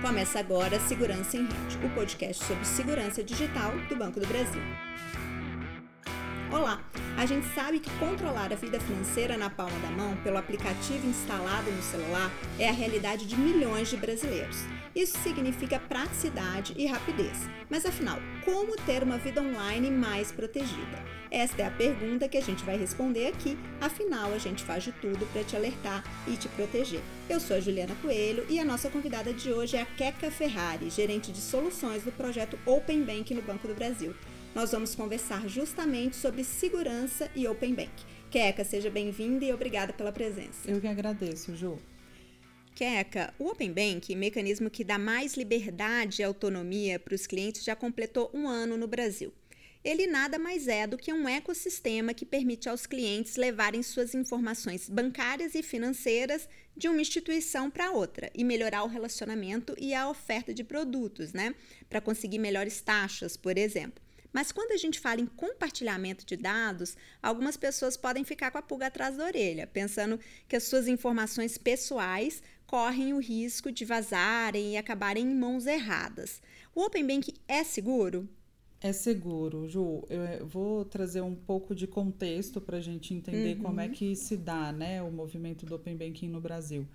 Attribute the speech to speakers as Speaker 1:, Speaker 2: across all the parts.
Speaker 1: Começa agora Segurança em Rede, o podcast sobre segurança digital do Banco do Brasil. Olá! A gente sabe que controlar a vida financeira na palma da mão pelo aplicativo instalado no celular é a realidade de milhões de brasileiros. Isso significa praticidade e rapidez. Mas afinal, como ter uma vida online mais protegida? Esta é a pergunta que a gente vai responder aqui, afinal a gente faz de tudo para te alertar e te proteger. Eu sou a Juliana Coelho e a nossa convidada de hoje é a Keka Ferrari, gerente de soluções do projeto Open Bank no Banco do Brasil. Nós vamos conversar justamente sobre segurança e Open Bank. Keka, seja bem-vinda e obrigada pela presença.
Speaker 2: Eu que agradeço, Ju.
Speaker 1: Queca, o Open Bank, mecanismo que dá mais liberdade e autonomia para os clientes, já completou um ano no Brasil. Ele nada mais é do que um ecossistema que permite aos clientes levarem suas informações bancárias e financeiras de uma instituição para outra e melhorar o relacionamento e a oferta de produtos, né? Para conseguir melhores taxas, por exemplo. Mas quando a gente fala em compartilhamento de dados, algumas pessoas podem ficar com a pulga atrás da orelha, pensando que as suas informações pessoais correm o risco de vazarem e acabarem em mãos erradas. O Open Bank é seguro?
Speaker 2: É seguro, Ju. Eu vou trazer um pouco de contexto para a gente entender uhum. como é que se dá né, o movimento do Open Banking no Brasil.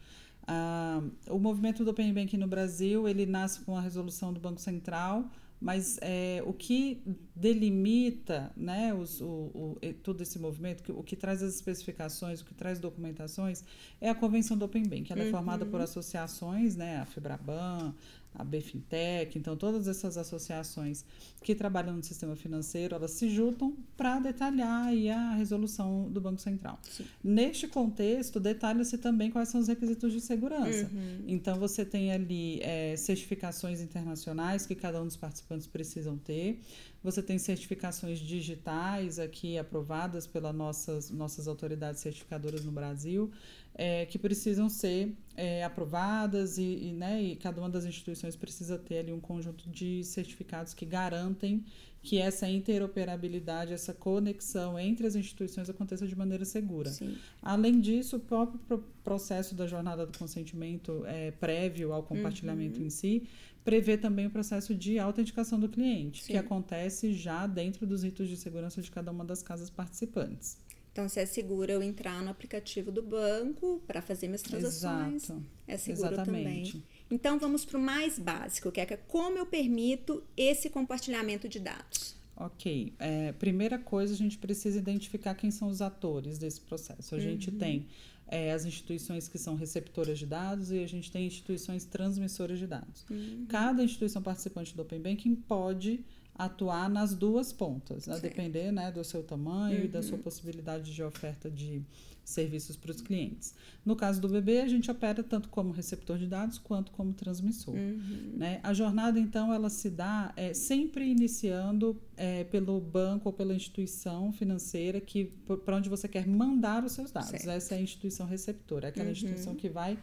Speaker 2: Uh, o movimento do Open Banking no Brasil ele nasce com a resolução do Banco Central mas é, o que delimita né, os, o, o, todo esse movimento, o que traz as especificações, o que traz documentações, é a Convenção do Open Bank. Ela uhum. é formada por uhum. associações, né, a Febraban, a Bfintech, então todas essas associações que trabalham no sistema financeiro, elas se juntam para detalhar aí a resolução do Banco Central. Sim. Neste contexto, detalha-se também quais são os requisitos de segurança. Uhum. Então você tem ali é, certificações internacionais que cada um dos participantes precisam ter. Você tem certificações digitais aqui aprovadas pelas nossas, nossas autoridades certificadoras no Brasil é, que precisam ser é, aprovadas e, e, né, e cada uma das instituições precisa ter ali um conjunto de certificados que garantem que essa interoperabilidade, essa conexão entre as instituições aconteça de maneira segura. Sim. Além disso, o próprio processo da jornada do consentimento é, prévio ao compartilhamento uhum. em si prevê também o processo de autenticação do cliente, Sim. que acontece já dentro dos ritos de segurança de cada uma das casas participantes.
Speaker 1: Então, se é seguro eu entrar no aplicativo do banco para fazer minhas transações, Exato. é seguro Exatamente. também. Então, vamos para o mais básico, que é como eu permito esse compartilhamento de dados.
Speaker 2: Ok. É, primeira coisa, a gente precisa identificar quem são os atores desse processo. A uhum. gente tem é, as instituições que são receptoras de dados e a gente tem instituições transmissoras de dados. Uhum. Cada instituição participante do Open Banking pode atuar nas duas pontas, a depender né, do seu tamanho uhum. e da sua uhum. possibilidade de oferta de serviços para os clientes. No caso do bebê, a gente opera tanto como receptor de dados quanto como transmissor. Uhum. Né? A jornada, então, ela se dá é, sempre iniciando é, pelo banco ou pela instituição financeira que para onde você quer mandar os seus dados. Certo. Essa é a instituição receptora, é aquela uhum. instituição que vai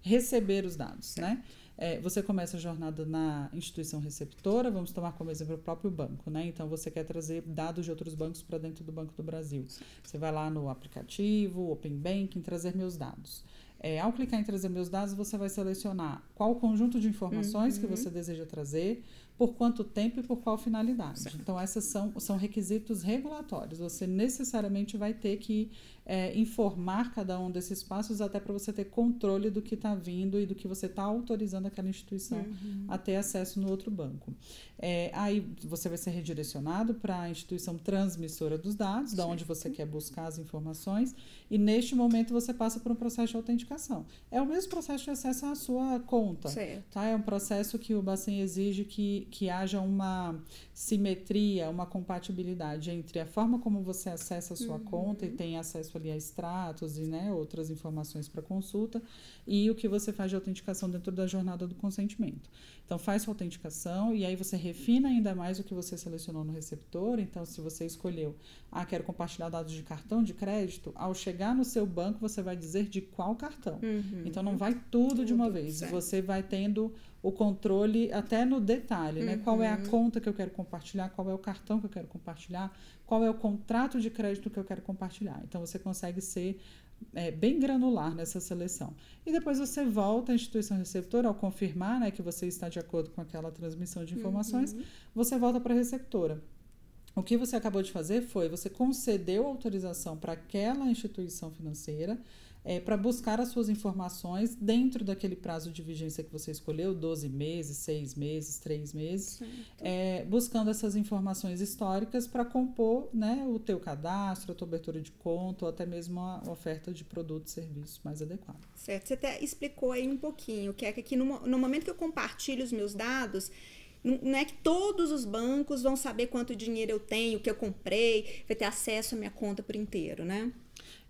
Speaker 2: receber os dados, certo. né? É, você começa a jornada na instituição receptora, vamos tomar como exemplo o próprio banco, né? Então você quer trazer dados de outros bancos para dentro do Banco do Brasil. Você vai lá no aplicativo, Open Banking, trazer meus dados. É, ao clicar em trazer meus dados, você vai selecionar qual o conjunto de informações uhum. que você deseja trazer, por quanto tempo e por qual finalidade. Certo. Então, esses são, são requisitos regulatórios. Você necessariamente vai ter que é, informar cada um desses passos até para você ter controle do que está vindo e do que você está autorizando aquela instituição uhum. a ter acesso no outro banco. É, aí você vai ser redirecionado para a instituição transmissora dos dados, certo. da onde você quer buscar as informações, e neste momento você passa por um processo de autenticação. É o mesmo processo de acesso à sua conta. Certo. Tá? É um processo que o Bacen exige que, que haja uma simetria, uma compatibilidade entre a forma como você acessa a sua uhum. conta e tem acesso ali a extratos e né, outras informações para consulta e o que você faz de autenticação dentro da jornada do consentimento. Então, faz sua autenticação e aí você refina ainda mais o que você selecionou no receptor. Então, se você escolheu, ah, quero compartilhar dados de cartão de crédito, ao chegar no seu banco, você vai dizer de qual cartão. Uhum. Então, não vai tudo, tudo de uma vez. Certo. Você vai tendo o controle até no detalhe, uhum. né? Qual é a uhum. conta que eu quero compartilhar, qual é o cartão que eu quero compartilhar, qual é o contrato de crédito que eu quero compartilhar. Então, você consegue ser é, bem granular nessa seleção. E depois você volta à instituição receptora, ao confirmar né, que você está de acordo com aquela transmissão de informações, uhum. você volta para a receptora. O que você acabou de fazer foi você concedeu autorização para aquela instituição financeira é, para buscar as suas informações dentro daquele prazo de vigência que você escolheu, 12 meses, 6 meses, 3 meses, é, buscando essas informações históricas para compor né, o teu cadastro, a tua abertura de conta ou até mesmo a oferta de produtos e serviços mais adequada.
Speaker 1: Certo, você até explicou aí um pouquinho, que é que no, no momento que eu compartilho os meus dados, não é que todos os bancos vão saber quanto dinheiro eu tenho, o que eu comprei, vai ter acesso à minha conta por inteiro, né?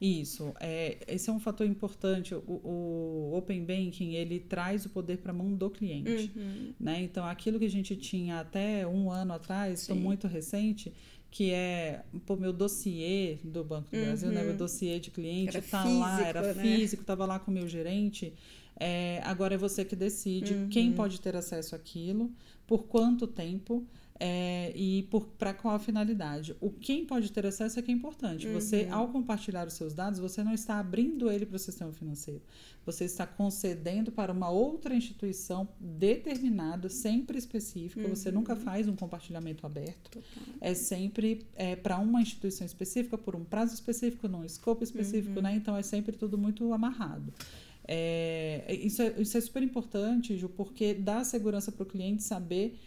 Speaker 2: Isso, é, esse é um fator importante. O, o Open Banking ele traz o poder para a mão do cliente, uhum. né? Então, aquilo que a gente tinha até um ano atrás, estou muito recente, que é o meu dossiê do Banco do uhum. Brasil, né? Meu uhum. dossiê de cliente está lá, era né? físico, estava lá com o meu gerente. É, agora é você que decide uhum. quem pode ter acesso àquilo, por quanto tempo é, e para qual finalidade. O quem pode ter acesso é que é importante. Uhum. Você, ao compartilhar os seus dados, você não está abrindo ele para o sistema financeiro. Você está concedendo para uma outra instituição determinada, sempre específica. Uhum. Você nunca faz um compartilhamento aberto. Total. É sempre é, para uma instituição específica, por um prazo específico, num escopo específico, uhum. né? Então é sempre tudo muito amarrado. É, isso, é, isso é super importante, Ju, porque dá segurança para o cliente saber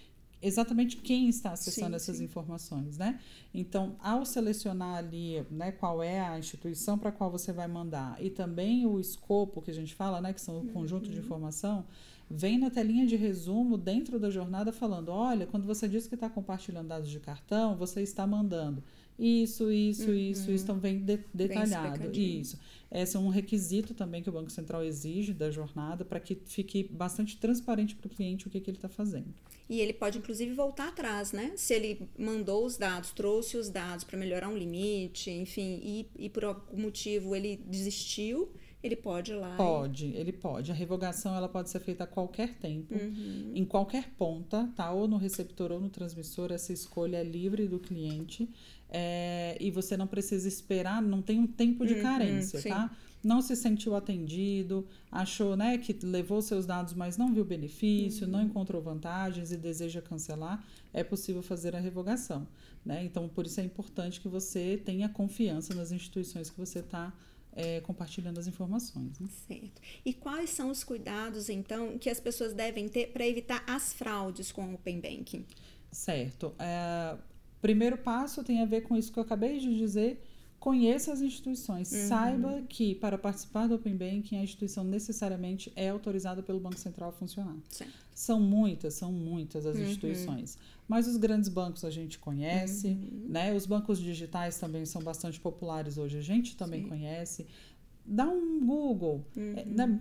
Speaker 2: exatamente quem está acessando sim, essas sim. informações, né? Então, ao selecionar ali, né, qual é a instituição para qual você vai mandar e também o escopo que a gente fala, né, que são o uhum. conjunto de informação, vem na telinha de resumo dentro da jornada falando, olha, quando você diz que está compartilhando dados de cartão, você está mandando isso, isso, uhum. isso, isso, vem de, detalhado. Bem isso. Esse é um requisito também que o Banco Central exige da jornada para que fique bastante transparente para o cliente o que, que ele está fazendo.
Speaker 1: E ele pode, inclusive, voltar atrás, né? Se ele mandou os dados, trouxe os dados para melhorar um limite, enfim, e, e por algum motivo ele desistiu, ele pode ir lá.
Speaker 2: Pode, e... ele pode. A revogação ela pode ser feita a qualquer tempo, uhum. em qualquer ponta, tá? Ou no receptor ou no transmissor, essa escolha é livre do cliente. É, e você não precisa esperar, não tem um tempo de uhum, carência, tá? Não se sentiu atendido, achou né, que levou seus dados, mas não viu benefício, uhum. não encontrou vantagens e deseja cancelar, é possível fazer a revogação. Né? Então, por isso é importante que você tenha confiança nas instituições que você está é, compartilhando as informações. Né?
Speaker 1: Certo. E quais são os cuidados, então, que as pessoas devem ter para evitar as fraudes com o Open Banking?
Speaker 2: Certo. É, primeiro passo tem a ver com isso que eu acabei de dizer. Conheça as instituições. Uhum. Saiba que para participar do Open Banking, a instituição necessariamente é autorizada pelo Banco Central a funcionar. Sim. São muitas, são muitas as uhum. instituições. Mas os grandes bancos a gente conhece, uhum. né? Os bancos digitais também são bastante populares hoje, a gente também Sim. conhece dá um Google, é, uhum. né?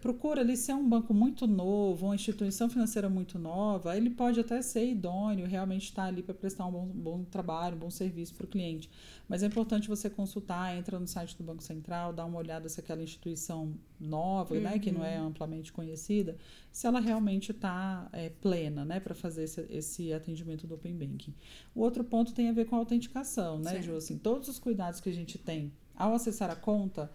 Speaker 2: procura ali se é um banco muito novo, uma instituição financeira muito nova, ele pode até ser idôneo, realmente estar tá ali para prestar um bom, bom, trabalho, um bom serviço para o cliente. Mas é importante você consultar, entra no site do Banco Central, dá uma olhada se aquela instituição nova, uhum. né, que não é uhum. amplamente conhecida, se ela realmente está é, plena, né, para fazer esse, esse, atendimento do Open Banking. O outro ponto tem a ver com a autenticação, né, Ju? Assim, todos os cuidados que a gente tem ao acessar a conta,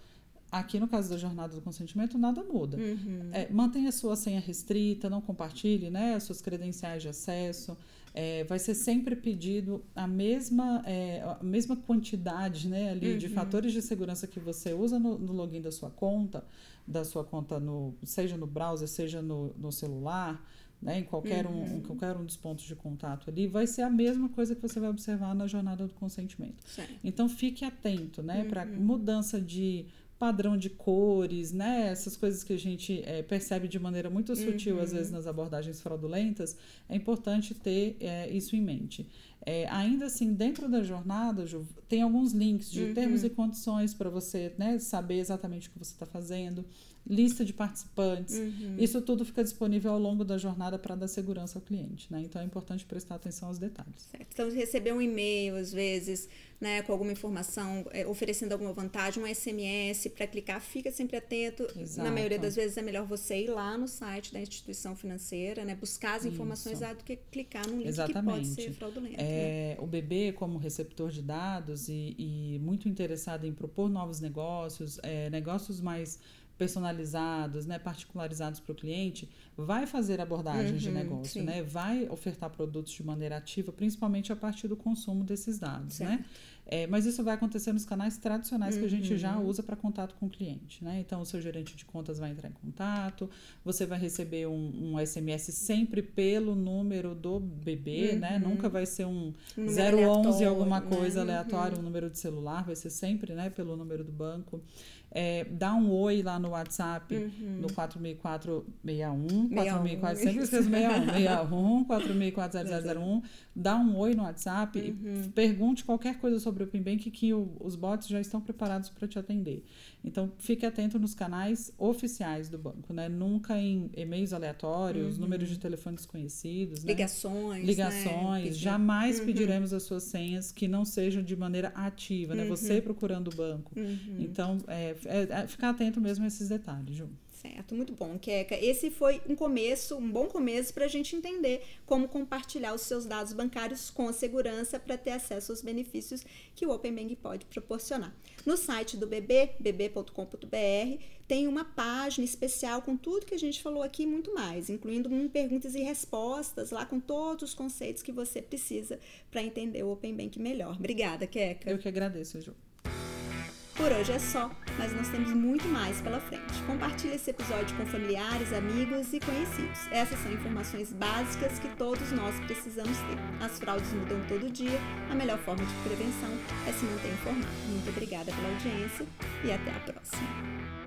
Speaker 2: Aqui no caso da jornada do consentimento, nada muda. Uhum. É, mantenha a sua senha restrita, não compartilhe né, as suas credenciais de acesso. É, vai ser sempre pedido a mesma, é, a mesma quantidade né, ali uhum. de fatores de segurança que você usa no, no, login da sua conta, da sua conta no, seja no browser, seja no, no celular, né, em qualquer, uhum. um, em qualquer um dos pontos de contato ali, vai ser a mesma coisa que você vai observar na jornada do consentimento. Certo. Então fique atento né, para uhum. mudança de padrão de cores, né? Essas coisas que a gente é, percebe de maneira muito sutil, uhum. às vezes, nas abordagens fraudulentas, é importante ter é, isso em mente. É, ainda assim, dentro da jornada, Ju, tem alguns links de uhum. termos e condições para você né, saber exatamente o que você está fazendo. Lista de participantes. Uhum. Isso tudo fica disponível ao longo da jornada para dar segurança ao cliente, né? Então é importante prestar atenção aos detalhes.
Speaker 1: Certo. Então, receber um e-mail, às vezes, né, com alguma informação, é, oferecendo alguma vantagem, um SMS para clicar, fica sempre atento. Exato. Na maioria das vezes é melhor você ir lá no site da instituição financeira, né, buscar as informações lá do que clicar num link Exatamente. que pode ser fraudulento.
Speaker 2: É, né? O bebê, como receptor de dados e, e, muito interessado em propor novos negócios, é, negócios mais personalizados, né, particularizados para o cliente, vai fazer abordagens uhum, de negócio, né, vai ofertar produtos de maneira ativa, principalmente a partir do consumo desses dados, né? É, mas isso vai acontecer nos canais tradicionais uhum. que a gente já uhum. usa para contato com o cliente, né? Então, o seu gerente de contas vai entrar em contato, você vai receber um, um SMS sempre pelo número do bebê, né? uhum. né? Nunca vai ser um, um 011 alguma né? coisa né? aleatória, um número de celular, vai ser sempre, né, pelo número do banco. É, dá um oi lá no WhatsApp, uhum. no 4461, 4400, sempre esqueço 61, 61, 444001, dá um oi no WhatsApp uhum. e pergunte qualquer coisa sobre o Pimbank que o, os bots já estão preparados para te atender. Então, fique atento nos canais oficiais do banco, né? Nunca em e-mails aleatórios, uhum. números de telefone desconhecidos,
Speaker 1: né? ligações,
Speaker 2: ligações. Né? Jamais uhum. pediremos as suas senhas que não sejam de maneira ativa, né? Você uhum. procurando o banco. Uhum. Então, é, é, é, ficar atento mesmo a esses detalhes, Ju.
Speaker 1: Certo, muito bom, Keka. Esse foi um começo, um bom começo para a gente entender como compartilhar os seus dados bancários com segurança para ter acesso aos benefícios que o Open Bank pode proporcionar. No site do BB, bb.com.br, tem uma página especial com tudo que a gente falou aqui e muito mais, incluindo um perguntas e respostas lá com todos os conceitos que você precisa para entender o Open Bank melhor. Obrigada, Keka.
Speaker 2: Eu que agradeço, Ju.
Speaker 1: Por hoje é só, mas nós temos muito mais pela frente. Compartilhe esse episódio com familiares, amigos e conhecidos. Essas são informações básicas que todos nós precisamos ter. As fraudes mudam todo dia, a melhor forma de prevenção é se manter informado. Muito obrigada pela audiência e até a próxima.